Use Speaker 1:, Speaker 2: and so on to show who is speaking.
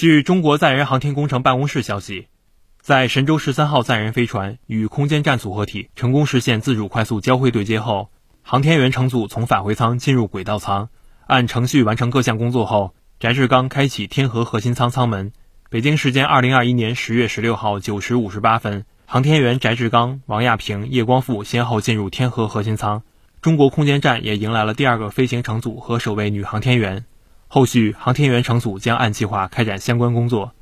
Speaker 1: 据中国载人航天工程办公室消息，在神舟十三号载人飞船与空间站组合体成功实现自主快速交会对接后，航天员乘组从返回舱进入轨道舱，按程序完成各项工作后，翟志刚开启天河核心舱舱门。北京时间二零二一年十月十六号九时五十八分，航天员翟志刚、王亚平、叶光富先后进入天河核心舱，中国空间站也迎来了第二个飞行乘组和首位女航天员。后续航天员乘组将按计划开展相关工作。